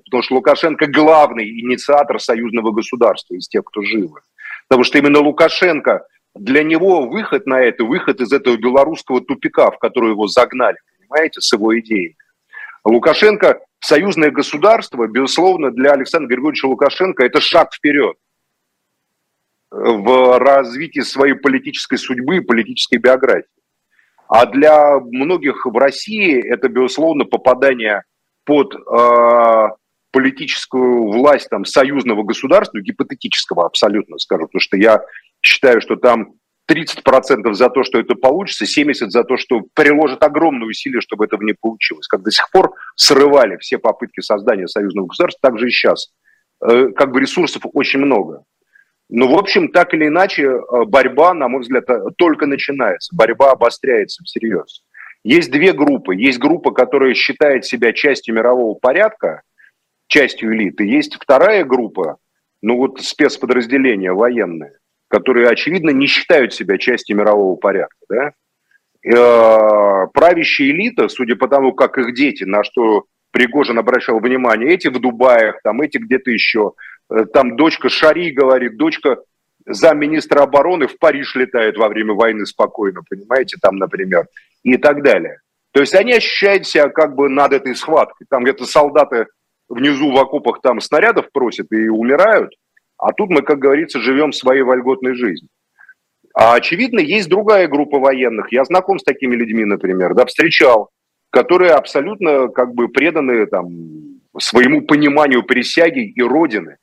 потому что Лукашенко главный инициатор союзного государства из тех, кто живы. Потому что именно Лукашенко для него выход на это, выход из этого белорусского тупика, в который его загнали, понимаете, с его идеей. Лукашенко, союзное государство, безусловно, для Александра Григорьевича Лукашенко это шаг вперед в развитии своей политической судьбы политической биографии. А для многих в России это, безусловно, попадание под э, политическую власть там, союзного государства, гипотетического абсолютно скажу, потому что я считаю, что там 30% за то, что это получится, 70% за то, что приложат огромные усилия, чтобы этого не получилось. Как до сих пор срывали все попытки создания союзного государства, так же и сейчас. Э, как бы ресурсов очень много. Но, в общем, так или иначе, э, борьба, на мой взгляд, э, только начинается. Борьба обостряется всерьез. Есть две группы. Есть группа, которая считает себя частью мирового порядка, частью элиты. Есть вторая группа, ну вот спецподразделения военные, которые, очевидно, не считают себя частью мирового порядка. Да? Э, правящая элита, судя по тому, как их дети, на что Пригожин обращал внимание, эти в Дубаях, там эти где-то еще, э, там дочка Шари говорит, дочка замминистра обороны в Париж летает во время войны спокойно, понимаете, там, например, и так далее. То есть они ощущают себя как бы над этой схваткой. Там где-то солдаты внизу в окопах там снарядов просят и умирают, а тут мы, как говорится, живем своей вольготной жизнью. А очевидно, есть другая группа военных. Я знаком с такими людьми, например, да, встречал, которые абсолютно как бы преданы там, своему пониманию присяги и родины,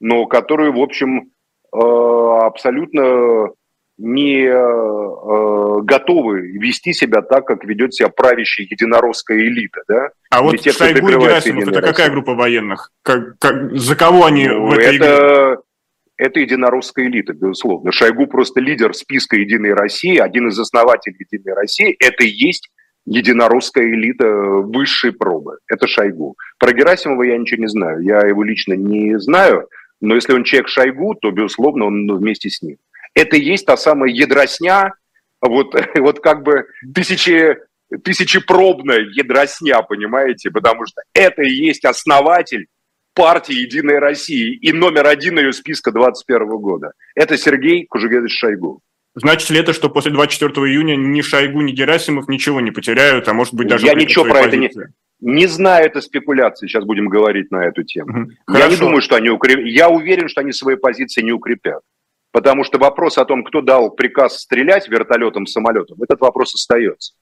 но которые, в общем, э, абсолютно не э, готовы вести себя так, как ведет себя правящая единоросская элита. Да? А вот те, Шойгу и Герасимов, это какая группа военных? Как, как, за кого они ну, в этой это, игре? Это единоросская элита, безусловно. Шойгу просто лидер списка «Единой России», один из основателей «Единой России». Это и есть единоросская элита высшей пробы. Это Шойгу. Про Герасимова я ничего не знаю. Я его лично не знаю. Но если он человек Шойгу, то, безусловно, он вместе с ним. Это и есть та самая ядросня, вот, вот как бы тысячи, тысячепробная ядросня, понимаете? Потому что это и есть основатель партии «Единая Россия» и номер один ее списка 2021 года. Это Сергей Кужугедович Шойгу. Значит ли это, что после 24 июня ни Шойгу, ни Герасимов ничего не потеряют, а может быть даже... Я ничего про позиции? это не... Не знаю, это спекуляции, сейчас будем говорить на эту тему. Угу. Я Хорошо. не думаю, что они укрепят. Я уверен, что они свои позиции не укрепят. Потому что вопрос о том, кто дал приказ стрелять вертолетом, самолетом, этот вопрос остается.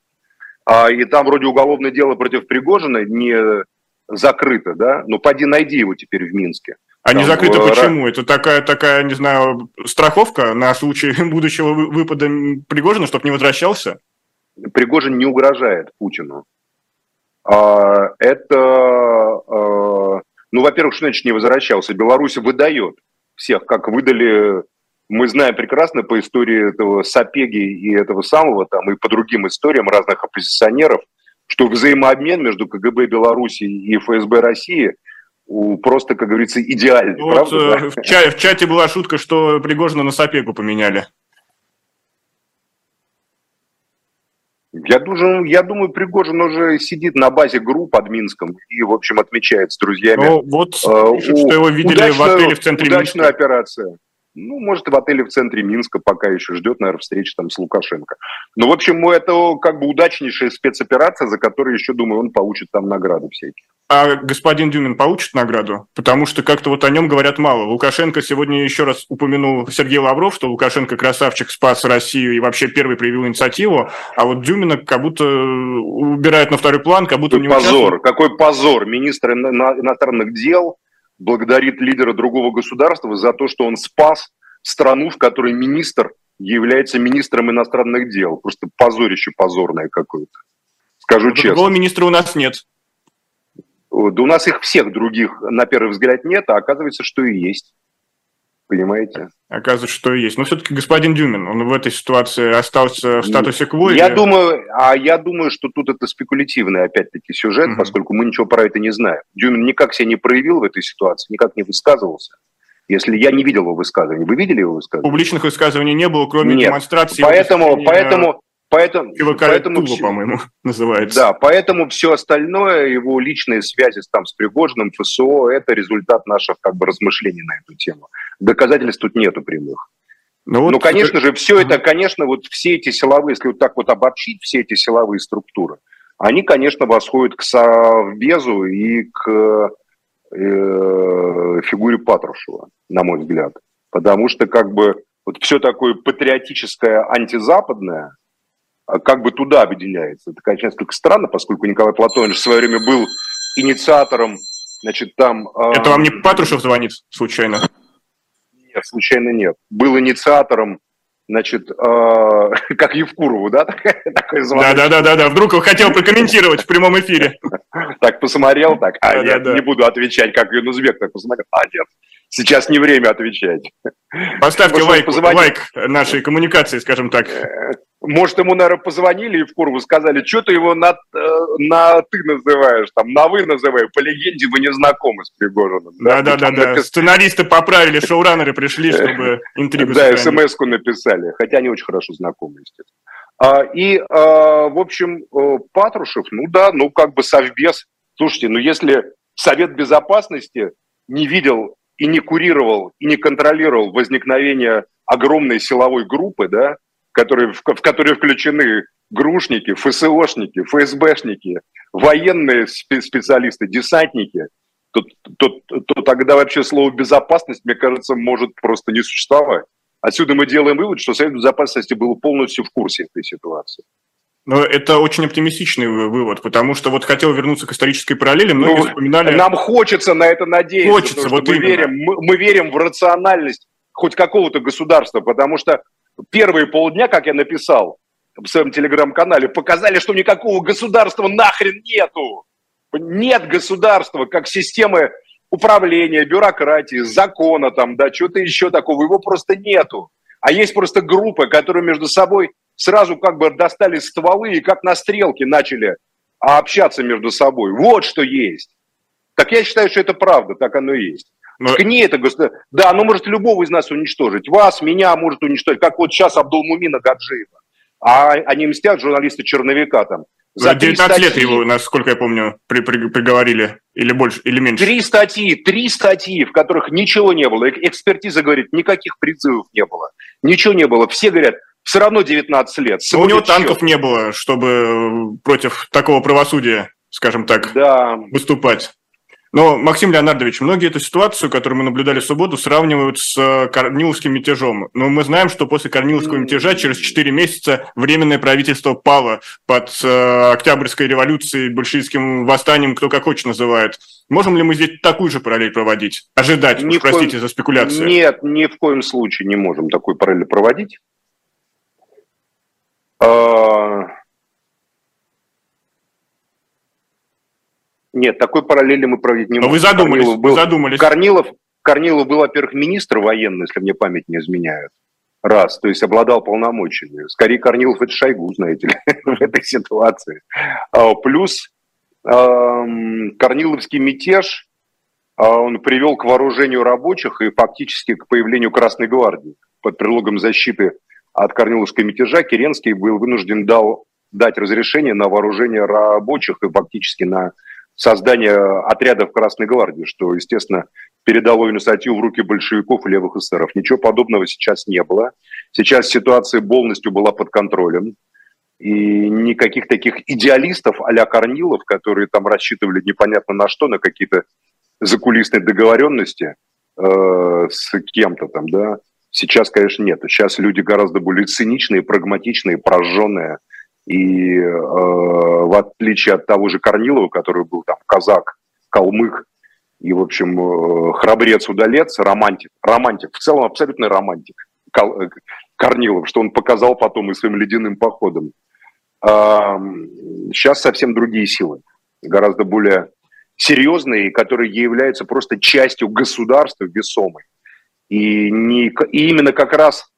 А, и там вроде уголовное дело против Пригожина не закрыто, да? Ну, поди найди его теперь в Минске. А там, не закрыто в... почему? Это такая, такая, не знаю, страховка на случай будущего выпада Пригожина, чтобы не возвращался? Пригожин не угрожает Путину. А, это, а, ну, во-первых, что значит не возвращался? Беларусь выдает всех, как выдали мы знаем прекрасно по истории этого Сапеги и этого самого, там, и по другим историям разных оппозиционеров, что взаимообмен между КГБ Беларуси и ФСБ России просто, как говорится, идеальный. Вот, правда, э, да? в, чате, в чате была шутка, что Пригожина на Сапегу поменяли. Я думаю, я думаю, Пригожин уже сидит на базе групп под Минском и, в общем, отмечает с друзьями. Ну, вот, э, пишут, что его видели в отеле в центре Удачная Минска. операция ну, может, в отеле в центре Минска пока еще ждет, наверное, встречи там с Лукашенко. Но, в общем, это как бы удачнейшая спецоперация, за которую еще, думаю, он получит там награды всякие. А господин Дюмин получит награду? Потому что как-то вот о нем говорят мало. Лукашенко сегодня еще раз упомянул Сергей Лавров, что Лукашенко красавчик спас Россию и вообще первый проявил инициативу, а вот Дюмина как будто убирает на второй план, как будто какой позор, участвует. какой позор. Министр иностранных дел благодарит лидера другого государства за то, что он спас страну, в которой министр является министром иностранных дел. Просто позорище позорное какое-то. Скажу честно. Другого министра у нас нет. Да у нас их всех других, на первый взгляд, нет, а оказывается, что и есть. Понимаете? Оказывается, что и есть. Но все-таки господин Дюмин, он в этой ситуации остался в статусе кво? Я или... думаю, а я думаю, что тут это спекулятивный, опять-таки, сюжет, угу. поскольку мы ничего про это не знаем. Дюмин никак себя не проявил в этой ситуации, никак не высказывался. Если я не видел его высказываний, вы видели его высказывания? Публичных высказываний не было, кроме Нет. демонстрации. Поэтому, поэтому, Поэтому, поэтому Тула, по-моему, называется. Да, поэтому все остальное, его личные связи там, с Пригожиным, ФСО, это результат наших как бы размышлений на эту тему. Доказательств тут нету прямых. Ну, вот Но, конечно это... же, все это, конечно, вот все эти силовые, если вот так вот обобщить, все эти силовые структуры, они, конечно, восходят к Совбезу и к э, фигуре Патрушева, на мой взгляд. Потому что как бы вот все такое патриотическое антизападное – как бы туда объединяется. Это, конечно, несколько странно, поскольку Николай Платонович в свое время был инициатором, значит, там... Это вам не Патрушев звонит случайно? Нет, случайно нет. Был инициатором значит, э, как Евкурову, да, такой звонок. Да, да, да, да, вдруг он хотел прокомментировать в прямом эфире. Так посмотрел, так, а я не буду отвечать, как Юнузбек, так посмотрел, а нет, сейчас не время отвечать. Поставьте лайк, лайк нашей коммуникации, скажем так. Э, может, ему, наверное, позвонили в Курву, сказали, что ты его на, э, на «ты» называешь, там, на «вы» называй, по легенде вы не знакомы с Пригожиным. Да-да-да, да. сценаристы поправили, шоураннеры пришли, чтобы интригу Да, смс-ку написали, хотя они очень хорошо знакомы, естественно. А, и, а, в общем, э, Патрушев, ну да, ну как бы совбез. Слушайте, ну если Совет Безопасности не видел и не курировал, и не контролировал возникновение огромной силовой группы, да, которые, в, в которые включены грушники, ФСОшники, ФСБшники, военные специалисты, десантники, то, то, то тогда вообще слово «безопасность», мне кажется, может просто не существовать. Отсюда мы делаем вывод, что Совет Безопасности был полностью в курсе этой ситуации. Но это очень оптимистичный вывод, потому что вот хотел вернуться к исторической параллели, многие ну, вспоминали... Нам хочется на это надеяться, хочется, вот мы, верим, мы, мы верим в рациональность хоть какого-то государства, потому что первые полдня, как я написал в своем телеграм-канале, показали, что никакого государства нахрен нету. Нет государства как системы управления, бюрократии, закона там, да, что-то еще такого, его просто нету. А есть просто группы, которые между собой сразу как бы достали стволы и как на стрелке начали общаться между собой. Вот что есть. Так я считаю, что это правда, так оно и есть. Но... Так не это государство. Да, оно может любого из нас уничтожить. Вас, меня может уничтожить. Как вот сейчас Абдулмумина Гаджиева. А они мстят журналисты Черновика там. За 19 статьи, лет его, насколько я помню, при, при, приговорили. Или больше, или меньше. Три статьи, три статьи, в которых ничего не было. Экспертиза говорит, никаких призывов не было. Ничего не было. Все говорят, все равно 19 лет. Но у него танков не было, чтобы против такого правосудия, скажем так, да. выступать. Но, Максим Леонардович, многие эту ситуацию, которую мы наблюдали в субботу, сравнивают с э, Корниловским мятежом. Но мы знаем, что после Корниловского мятежа через 4 месяца Временное правительство пало под э, Октябрьской революцией, большевистским восстанием, кто как хочет называет. Можем ли мы здесь такую же параллель проводить? Ожидать, уж, простите коем... за спекуляцию. Нет, ни в коем случае не можем такой параллель проводить. А, Нет, такой параллели мы проводить не можем. Но вы задумались, Корнилов был, вы задумались. Корнилов, Корнилов был, во-первых, министр военный, если мне память не изменяет. Раз, то есть обладал полномочиями. Скорее, Корнилов это Шойгу, знаете ли, в этой ситуации. А, плюс Корниловский мятеж, а, он привел к вооружению рабочих и фактически к появлению Красной Гвардии. Под предлогом защиты от Корниловского мятежа Керенский был вынужден дал, дать разрешение на вооружение рабочих и фактически на создание отрядов Красной Гвардии, что, естественно, передало инициативу в руки большевиков и левых эсеров. Ничего подобного сейчас не было. Сейчас ситуация полностью была под контролем. И никаких таких идеалистов а Корнилов, которые там рассчитывали непонятно на что, на какие-то закулисные договоренности э, с кем-то там, да, сейчас, конечно, нет. Сейчас люди гораздо более циничные, прагматичные, прожженные, и э, в отличие от того же Корнилова, который был там казак, калмык и, в общем, э, храбрец-удалец, романтик, романтик, в целом абсолютный романтик Кал, э, Корнилов, что он показал потом и своим ледяным походом. Э, сейчас совсем другие силы, гораздо более серьезные, которые являются просто частью государства весомой. И, не, и именно как раз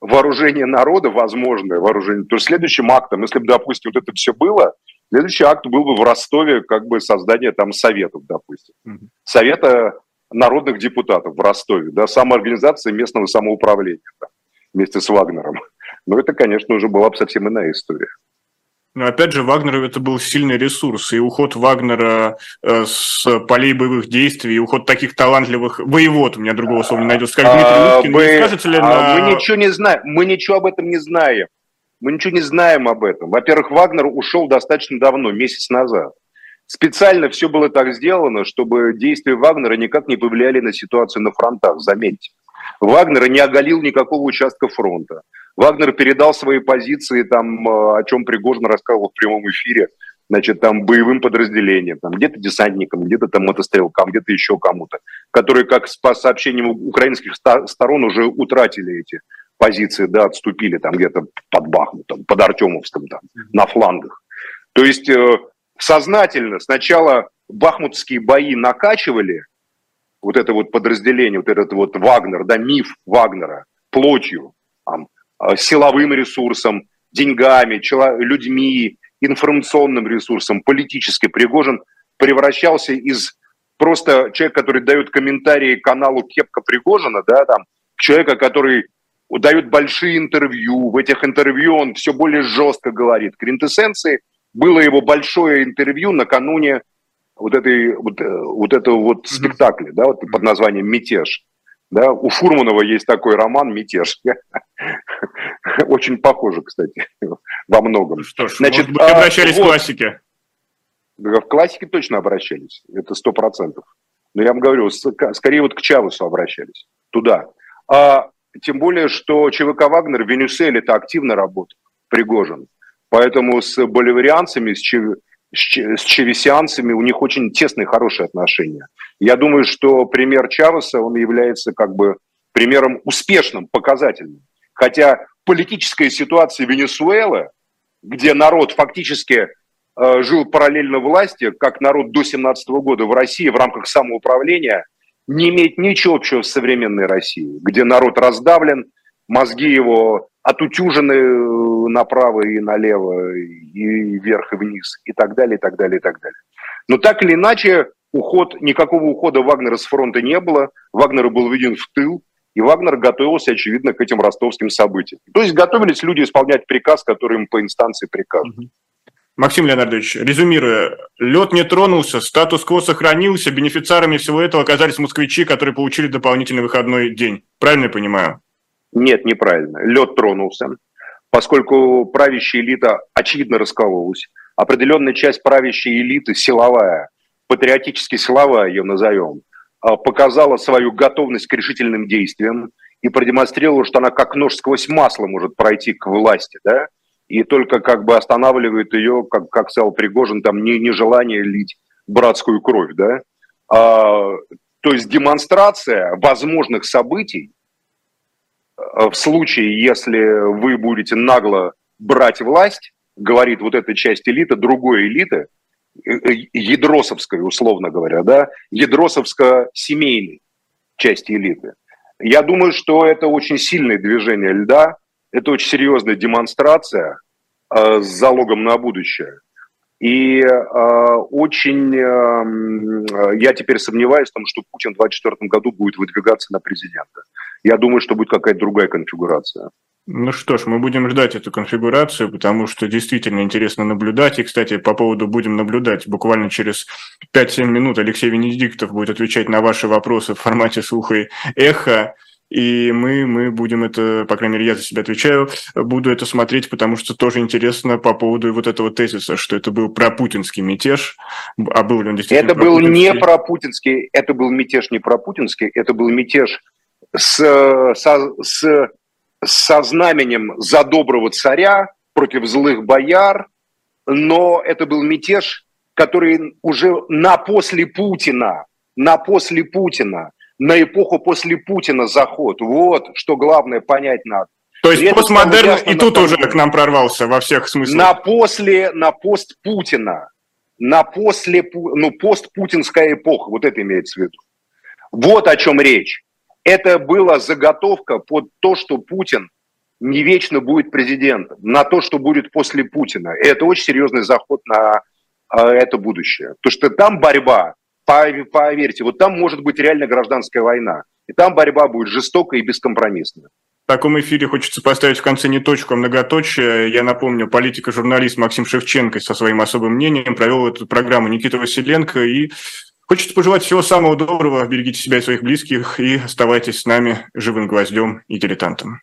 вооружение народа, возможное вооружение, то следующим актом, если бы, допустим, вот это все было, следующий акт был бы в Ростове как бы создание там советов, допустим. Mm-hmm. Совета народных депутатов в Ростове, да, самоорганизация местного самоуправления да, вместе с Вагнером. Но это, конечно, уже была бы совсем иная история. Но опять же, Вагнеру это был сильный ресурс, и уход Вагнера э, с полей боевых действий, и уход таких талантливых воевод, у меня другого слова не найдется, Дмитрий а, Уткин, мы, не скажется ли а, на... Мы ничего не знаем, мы ничего об этом не знаем. Мы ничего не знаем об этом. Во-первых, Вагнер ушел достаточно давно, месяц назад. Специально все было так сделано, чтобы действия Вагнера никак не повлияли на ситуацию на фронтах, заметьте. Вагнер не оголил никакого участка фронта. Вагнер передал свои позиции, там, э, о чем Пригожин рассказывал в прямом эфире, значит, там, боевым подразделениям, там, где-то десантникам, где-то там мотострелкам, где-то еще кому-то, которые, как по сообщениям украинских сторон, уже утратили эти позиции, да, отступили там где-то под Бахмутом, под Артемовском, там, на флангах. То есть э, сознательно сначала бахмутские бои накачивали, вот это вот подразделение, вот этот вот Вагнер, да, миф Вагнера, плотью, там, силовым ресурсом, деньгами, людьми, информационным ресурсом, политически Пригожин превращался из просто человека, который дает комментарии каналу Кепка Пригожина, да, там, человека, который дает большие интервью, в этих интервью он все более жестко говорит. Квинтэссенцией было его большое интервью накануне вот, этой, вот, э, вот этого вот спектакля, да, вот под названием «Мятеж». Да, у Фурманова есть такой роман «Мятеж». Очень похоже, кстати, во многом. Ну что ж, Значит, может быть, обращались а, вот, к классике. В классике точно обращались, это сто процентов. Но я вам говорю, скорее вот к Чавесу обращались, туда. А, тем более, что ЧВК «Вагнер» в Венесуэле-то активно работает, Пригожин. Поэтому с боливарианцами, с. С чевесианцами у них очень тесные, хорошие отношения. Я думаю, что пример Чавеса, он является как бы примером успешным, показательным. Хотя политическая ситуация Венесуэлы, где народ фактически э, жил параллельно власти, как народ до 17 года в России в рамках самоуправления, не имеет ничего общего с современной Россией, где народ раздавлен, мозги его отутюжены э, направо и налево, и вверх и вниз, и так далее, и так далее, и так далее. Но так или иначе, уход, никакого ухода Вагнера с фронта не было, Вагнер был введен в тыл, и Вагнер готовился, очевидно, к этим ростовским событиям. То есть готовились люди исполнять приказ, который им по инстанции приказывают. Максим Леонардович, резюмируя, лед не тронулся, статус-кво сохранился, бенефициарами всего этого оказались москвичи, которые получили дополнительный выходной день. Правильно я понимаю? Нет, неправильно. Лед тронулся, поскольку правящая элита очевидно раскололась. Определенная часть правящей элиты, силовая, патриотически силовая ее назовем, а, показала свою готовность к решительным действиям и продемонстрировала, что она как нож сквозь масло может пройти к власти, да, и только как бы останавливает ее, как, как сказал Пригожин, там не, нежелание лить братскую кровь, да. А, то есть демонстрация возможных событий в случае, если вы будете нагло брать власть, говорит вот эта часть элиты, другой элиты, Э, э, ядросовской, условно говоря, да, ядросовско-семейной части элиты. Я думаю, что это очень сильное движение льда, это очень серьезная демонстрация э, с залогом на будущее. И э, очень э, я теперь сомневаюсь в том, что Путин в 2024 году будет выдвигаться на президента. Я думаю, что будет какая-то другая конфигурация. Ну что ж, мы будем ждать эту конфигурацию, потому что действительно интересно наблюдать. И, кстати, по поводу «будем наблюдать», буквально через 5-7 минут Алексей Венедиктов будет отвечать на ваши вопросы в формате слуха и эхо. И мы, мы будем это, по крайней мере, я за себя отвечаю, буду это смотреть, потому что тоже интересно по поводу вот этого тезиса, что это был пропутинский мятеж, а был ли он действительно Это был не пропутинский, это был мятеж не пропутинский, это был мятеж с, с, с со знаменем за доброго царя против злых бояр, но это был мятеж, который уже на после Путина, на после Путина, на эпоху после Путина заход. Вот что главное понять надо. То есть и постмодерн и тут уже к нам прорвался во всех смыслах. На после, на пост Путина, на после, ну, постпутинская эпоха, вот это имеется в виду. Вот о чем речь. Это была заготовка под то, что Путин не вечно будет президентом, на то, что будет после Путина. И это очень серьезный заход на а, это будущее. То, что там борьба, поверьте, вот там может быть реально гражданская война. И там борьба будет жестокая и бескомпромиссная. В таком эфире хочется поставить в конце не точку, а многоточие. Я напомню, политик и журналист Максим Шевченко со своим особым мнением провел эту программу Никита Василенко и Хочется пожелать всего самого доброго, берегите себя и своих близких и оставайтесь с нами живым гвоздем и дилетантом.